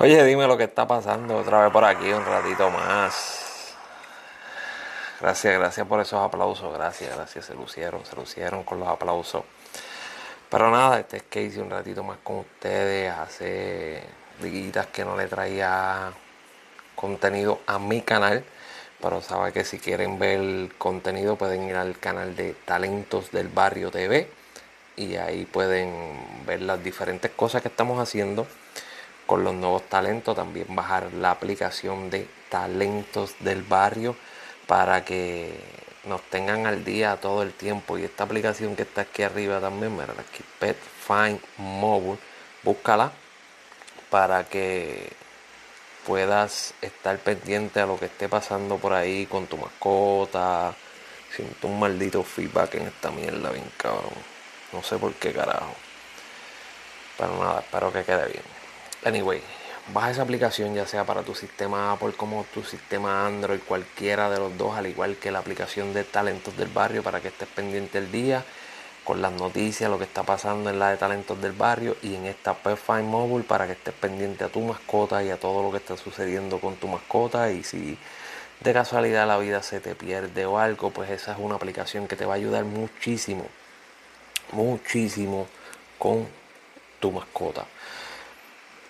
Oye, dime lo que está pasando otra vez por aquí, un ratito más. Gracias, gracias por esos aplausos, gracias, gracias, se lucieron, se lucieron con los aplausos. Pero nada, este es que hice un ratito más con ustedes, hace días que no le traía contenido a mi canal, pero sabe que si quieren ver contenido pueden ir al canal de Talentos del Barrio TV y ahí pueden ver las diferentes cosas que estamos haciendo con los nuevos talentos. También bajar la aplicación de talentos del barrio para que nos tengan al día todo el tiempo. Y esta aplicación que está aquí arriba también, mira, aquí Pet Find Mobile, búscala para que puedas estar pendiente a lo que esté pasando por ahí con tu mascota. Siento un maldito feedback en esta mierda, bien cabrón. No sé por qué carajo. Pero nada, espero que quede bien. Anyway, baja esa aplicación ya sea para tu sistema Apple como tu sistema Android, cualquiera de los dos, al igual que la aplicación de Talentos del Barrio para que estés pendiente el día con las noticias, lo que está pasando en la de Talentos del Barrio y en esta Perfine Mobile para que estés pendiente a tu mascota y a todo lo que está sucediendo con tu mascota y si de casualidad la vida se te pierde o algo, pues esa es una aplicación que te va a ayudar muchísimo, muchísimo con tu mascota.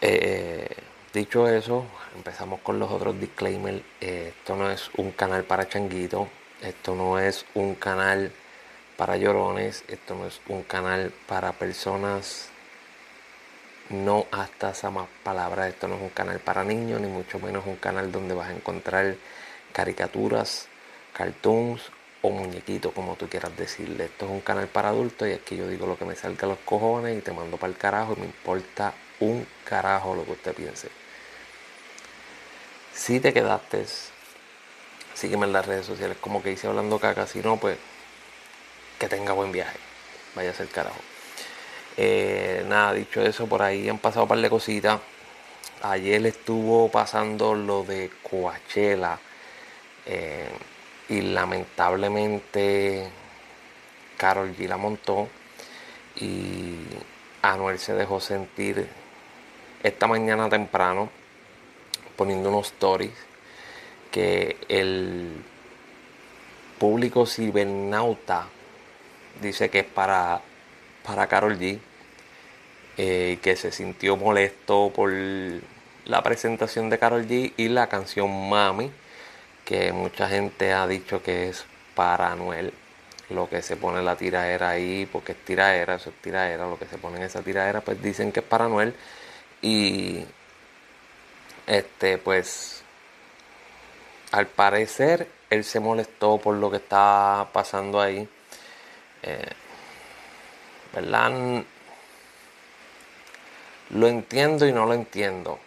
Eh, dicho eso, empezamos con los otros disclaimers. Eh, esto no es un canal para changuitos, esto no es un canal para llorones, esto no es un canal para personas no hasta esa más palabra, esto no es un canal para niños, ni mucho menos un canal donde vas a encontrar caricaturas, cartoons o muñequitos, como tú quieras decirle. Esto es un canal para adultos y que yo digo lo que me salga a los cojones y te mando para el carajo y me importa un carajo lo que usted piense. Si te quedaste, sígueme en las redes sociales como que hice hablando caca. Si no, pues que tenga buen viaje. Vaya a ser carajo. Eh, nada, dicho eso, por ahí han pasado un par de cositas. Ayer estuvo pasando lo de Coachella. Eh, y lamentablemente Carol G la montó. Y Anuel se dejó sentir esta mañana temprano poniendo unos stories que el público cibernauta dice que es para, para Carol G, eh, que se sintió molesto por la presentación de Carol G y la canción Mami, que mucha gente ha dicho que es para Anuel lo que se pone la tiraera ahí, porque es tiraera, eso es tiraera, lo que se pone en esa tiraera, pues dicen que es para Noel. Y este, pues, al parecer, él se molestó por lo que está pasando ahí. Eh, ¿Verdad? Lo entiendo y no lo entiendo.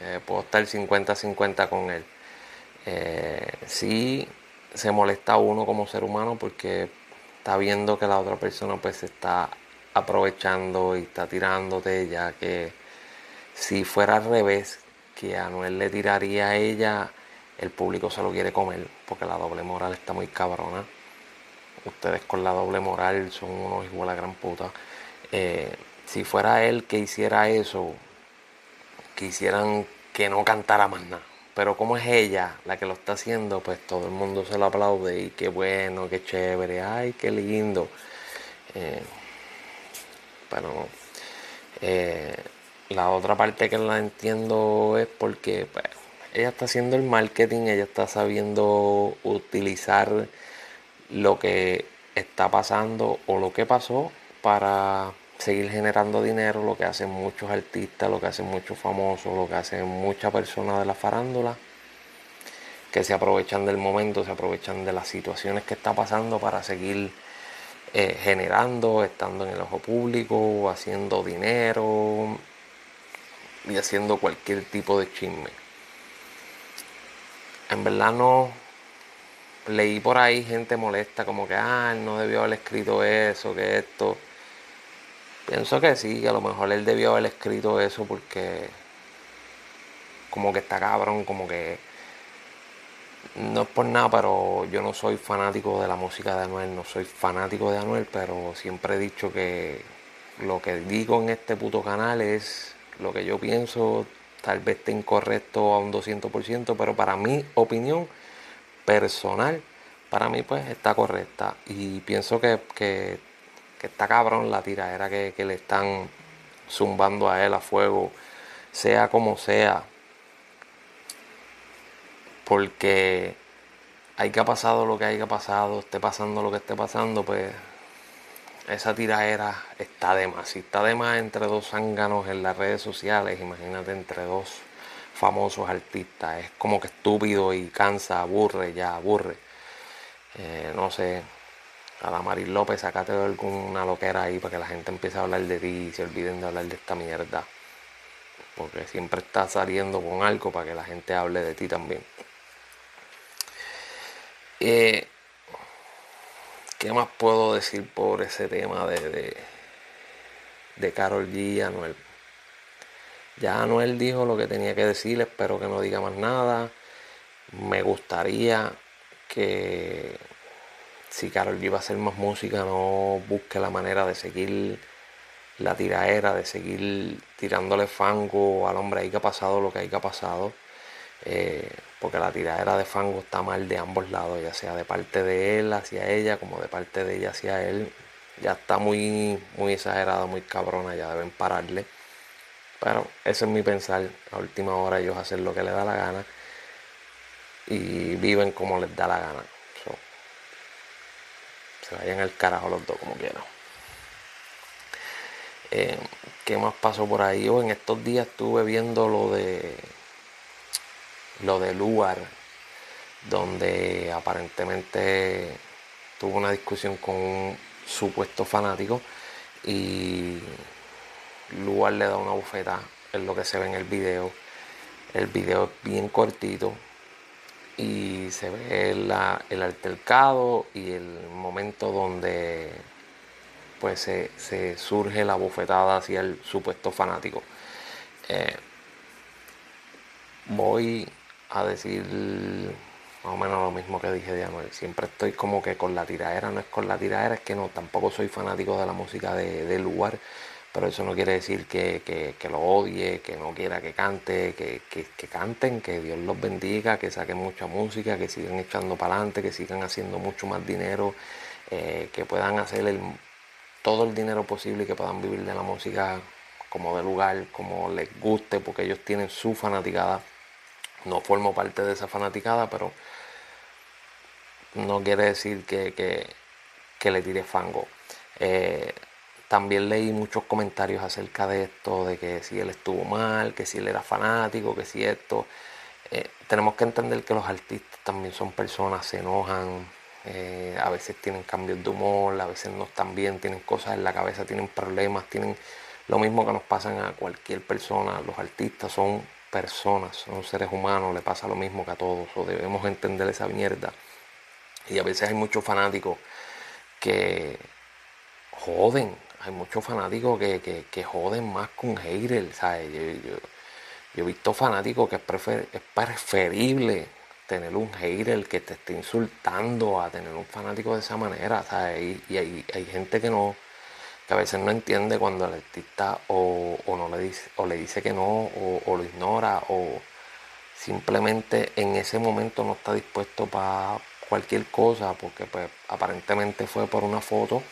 Eh, puedo estar 50-50 con él. Eh, sí, se molesta uno como ser humano porque está viendo que la otra persona pues se está aprovechando y está tirándote ya que si fuera al revés que a Anuel le tiraría a ella el público se lo quiere comer porque la doble moral está muy cabrona. Ustedes con la doble moral son unos igual a gran puta. Eh, si fuera él que hiciera eso quisieran que no cantara más nada. Pero como es ella la que lo está haciendo, pues todo el mundo se lo aplaude y qué bueno, qué chévere, ay, qué lindo. Eh, pero eh, la otra parte que la entiendo es porque pues, ella está haciendo el marketing, ella está sabiendo utilizar lo que está pasando o lo que pasó para seguir generando dinero, lo que hacen muchos artistas, lo que hacen muchos famosos, lo que hacen muchas personas de la farándula, que se aprovechan del momento, se aprovechan de las situaciones que está pasando para seguir eh, generando, estando en el ojo público, haciendo dinero y haciendo cualquier tipo de chisme. En verdad no leí por ahí gente molesta como que ah, no debió haber escrito eso, que esto. Pienso que sí, a lo mejor él debió haber escrito eso porque como que está cabrón, como que no es por nada, pero yo no soy fanático de la música de Anuel, no soy fanático de Anuel, pero siempre he dicho que lo que digo en este puto canal es lo que yo pienso tal vez esté incorrecto a un 200%, pero para mi opinión personal, para mí pues está correcta. Y pienso que, que, está cabrón la tiradera que, que le están zumbando a él a fuego, sea como sea. Porque hay que ha pasado lo que haya pasado, esté pasando lo que esté pasando, pues esa tiraera está de más. Si está de más entre dos zánganos en las redes sociales, imagínate entre dos famosos artistas. Es como que estúpido y cansa, aburre, ya aburre. Eh, no sé, a la Maris López, sacate alguna loquera ahí para que la gente empiece a hablar de ti y se olviden de hablar de esta mierda. Porque siempre está saliendo con algo para que la gente hable de ti también. Eh, ¿Qué más puedo decir por ese tema de, de, de Carol G y Anuel? Ya Anuel dijo lo que tenía que decir, espero que no diga más nada. Me gustaría que si Carol G va a hacer más música, no busque la manera de seguir la tiraera, de seguir tirándole fango al hombre ahí que ha pasado lo que hay que ha pasado. Eh, porque la tiradera de fango está mal de ambos lados, ya sea de parte de él hacia ella como de parte de ella hacia él. Ya está muy, muy exagerada, muy cabrona, ya deben pararle. Pero ese es mi pensar. A última hora ellos hacen lo que les da la gana y viven como les da la gana. se vayan al carajo los dos como quieran. Eh, ¿Qué más pasó por ahí? Yo en estos días estuve viendo lo de lo de Lugar, donde aparentemente tuvo una discusión con un supuesto fanático y Lugar le da una bufeta, en lo que se ve en el video. El video es bien cortito y se ve el altercado y el momento donde pues se, surge la bufetada hacia el supuesto fanático. Eh, voy a decir más o menos lo mismo que dije de Anuel. Siempre estoy como que con la tiradera, no es con la tiradera, es que no, tampoco soy fanático de la música de, lugar, pero eso no quiere decir que, lo odie, que no quiera que cante, que, canten, que Dios los bendiga, que saquen mucha música, que sigan echando para adelante, que sigan haciendo mucho más dinero, eh, que puedan hacer el, todo el dinero posible y que puedan vivir de la música como de lugar, como les guste, porque ellos tienen su fanaticada no formo parte de esa fanaticada, pero no quiere decir que, le tire fango. Eh, también leí muchos comentarios acerca de esto, de que si él estuvo mal, que si él era fanático, que si esto. Eh, tenemos que entender que los artistas también son personas, se enojan, eh, a veces tienen cambios de humor, a veces no están bien, tienen cosas en la cabeza, tienen problemas, tienen lo mismo que nos pasan a cualquier persona. Los artistas son personas, son seres humanos, le pasa lo mismo que a todos, o debemos entender esa mierda. Y a veces hay muchos fanáticos que joden, hay muchos fanáticos que, joden más con haters, ¿sabes? Yo, he visto fanáticos que es, preferible tener un hater que te esté insultando a tener un fanático de esa manera, ¿sabes? Y, hay gente que no, a veces no entiende cuando el artista o, no le dice, o le dice que no, o, lo ignora, o simplemente en ese momento no está dispuesto para cualquier cosa, porque pues aparentemente fue por una foto,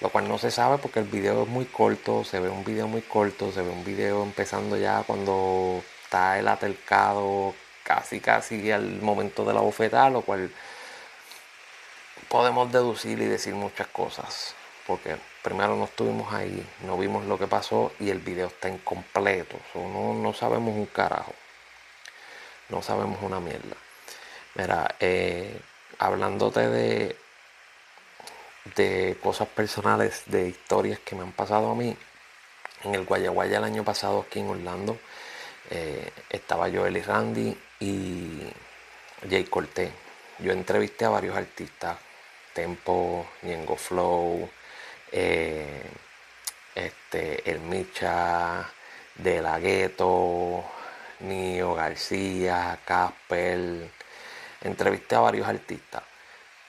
lo cual no se sabe porque el video es muy corto, se ve un video muy corto, se ve un video empezando ya cuando está el atelcado casi casi al momento de la bofetada, lo cual podemos deducir y decir muchas cosas porque primero no estuvimos ahí, no vimos lo que pasó y el video está incompleto. no, no sabemos un carajo. No sabemos una mierda. Mira, eh, hablándote de, de cosas personales, de historias que me han pasado a mí, en el Guayaguaya el año pasado aquí en Orlando, eh, estaba Joel y Randy y Jay Cortés. Yo entrevisté a varios artistas, Tempo, Niengo Flow, eh, este, El Micha, De La Gueto, Nio García, Casper. Entrevisté a varios artistas.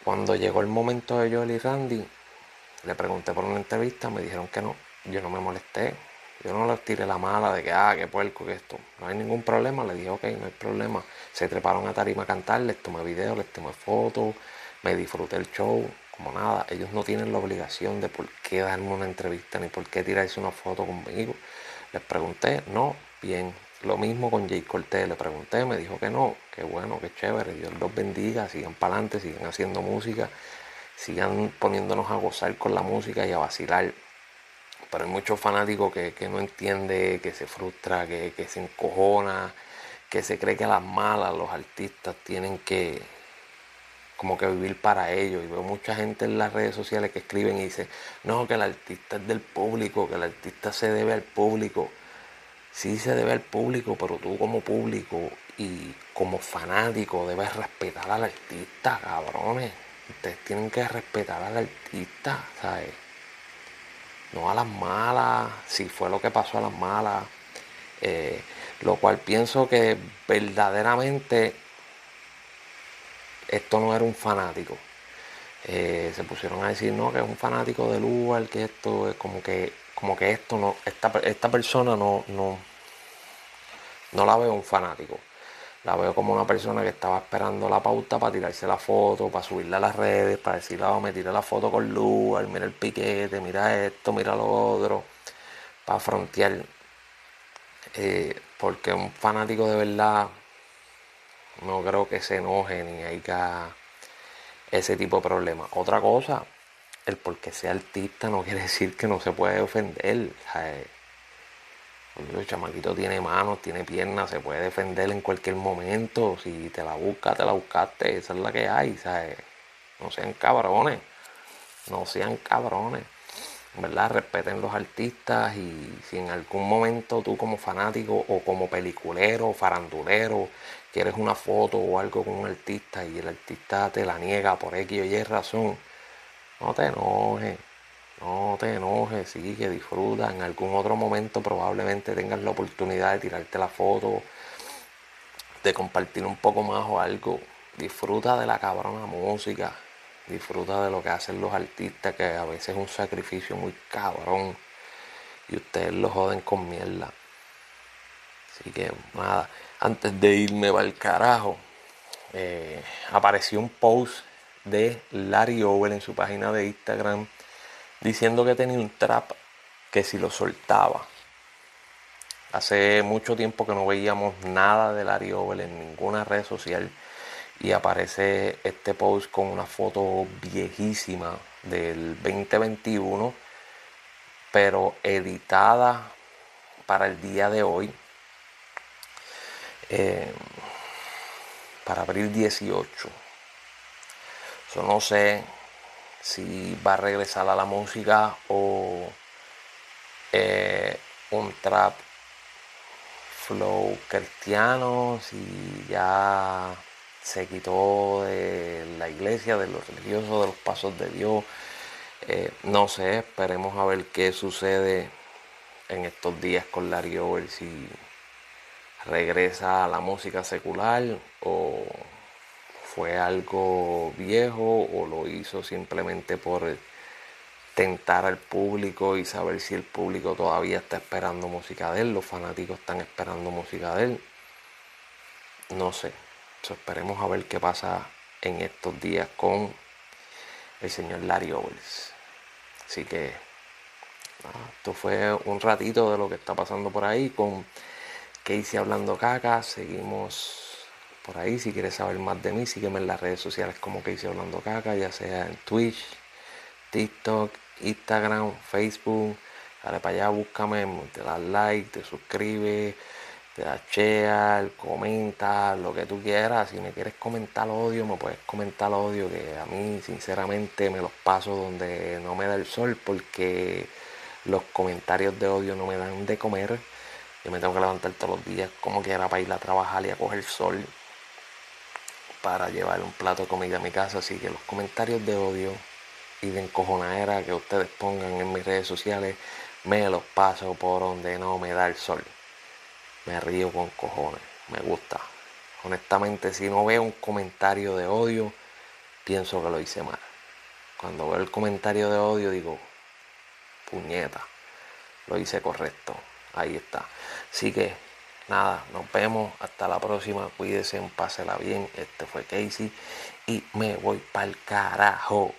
Cuando llegó el momento de Joel y Randy, le pregunté por una entrevista, me dijeron que no. Yo no me molesté, Yo no les tiré la mala de que, ah, qué puerco que esto. No hay ningún problema. Le dije, ok, no hay problema. Se treparon a tarima a cantar, les tomé videos, les tomé fotos, me disfruté el show, como nada. Ellos no tienen la obligación de por qué darme una entrevista ni por qué tirarse una foto conmigo. Les pregunté, no, bien. Lo mismo con Jay Cortés, le pregunté, me dijo que no, que bueno, que chévere, Dios los bendiga, sigan para adelante, sigan haciendo música, sigan poniéndonos a gozar con la música y a vacilar pero hay muchos fanáticos que, no entiende, que se frustra, que, se encojona, que se cree que a las malas los artistas tienen que como que vivir para ellos. Y veo mucha gente en las redes sociales que escriben y dicen, no, que el artista es del público, que el artista se debe al público. Sí se debe al público, pero tú como público y como fanático debes respetar al artista, cabrones. Ustedes tienen que respetar al artista, ¿sabes? no a las malas, si fue lo que pasó a las malas, eh, lo cual pienso que verdaderamente esto no era un fanático. Eh, se pusieron a decir no que es un fanático del lugar, que esto es como que como que esto no esta, esta persona no no no la veo un fanático la veo como una persona que estaba esperando la pauta para tirarse la foto, para subirla a las redes, para decirle, oh, me tiré la foto con Lugar, mira el piquete, mira esto, mira lo otro, para frontear. Eh, porque un fanático de verdad no creo que se enoje ni haya ese tipo de problemas. Otra cosa, el porque sea artista no quiere decir que no se puede ofender. El chamaquito tiene manos, tiene piernas, se puede defender en cualquier momento. Si te la busca, te la buscaste. Esa es la que hay. No sean cabrones. No sean cabrones. ¿Verdad? Respeten los artistas y si en algún momento tú como fanático o como peliculero, farandulero, quieres una foto o algo con un artista y el artista te la niega por X o Y razón, no te enojes no te enojes, sigue, disfruta. En algún otro momento probablemente tengas la oportunidad de tirarte la foto, de compartir un poco más o algo. Disfruta de la cabrona música. Disfruta de lo que hacen los artistas, que a veces es un sacrificio muy cabrón. Y ustedes lo joden con mierda. Así que nada, antes de irme al carajo, eh, apareció un post de Larry Over en su página de Instagram diciendo que tenía un trap que si lo soltaba. Hace mucho tiempo que no veíamos nada de Larry Over en ninguna red social y aparece este post con una foto viejísima del 2021, pero editada para el día de hoy, eh, para abril 18. Yo no sé si va a regresar a la música o eh, un trap flow cristiano, si ya se quitó de la iglesia, de los religiosos, de los pasos de Dios. Eh, no sé, esperemos a ver qué sucede en estos días con Larry Over, si regresa a la música secular o fue algo viejo o lo hizo simplemente por tentar al público y saber si el público todavía está esperando música de él, los fanáticos están esperando música de él. No sé, esperemos a ver qué pasa en estos días con el señor Larry Owens. Así que esto fue un ratito de lo que está pasando por ahí con Casey hablando caca. Seguimos por ahí. Si quieres saber más de mí, sígueme en las redes sociales como que hice hablando caca, ya sea en Twitch, TikTok, Instagram, Facebook. Dale para allá, búscame, te das like, te suscribes, te das share, comenta, lo que tú quieras. Si me quieres comentar odio, me puedes comentar odio, que a mí sinceramente me los paso donde no me da el sol porque los comentarios de odio no me dan de comer. Yo me tengo que levantar todos los días como quiera para ir a trabajar y a coger sol para llevar un plato de comida a mi casa. Así que los comentarios de odio y de encojonadera que ustedes pongan en mis redes sociales, me los paso por donde no me da el sol. Me río con cojones, me gusta. Honestamente, si no veo un comentario de odio, pienso que lo hice mal. Cuando veo el comentario de odio, digo, puñeta, lo hice correcto. Ahí está. Así que nada, nos vemos. Hasta la próxima. Cuídense, pásela bien. Este fue Casey. Y me voy para el carajo.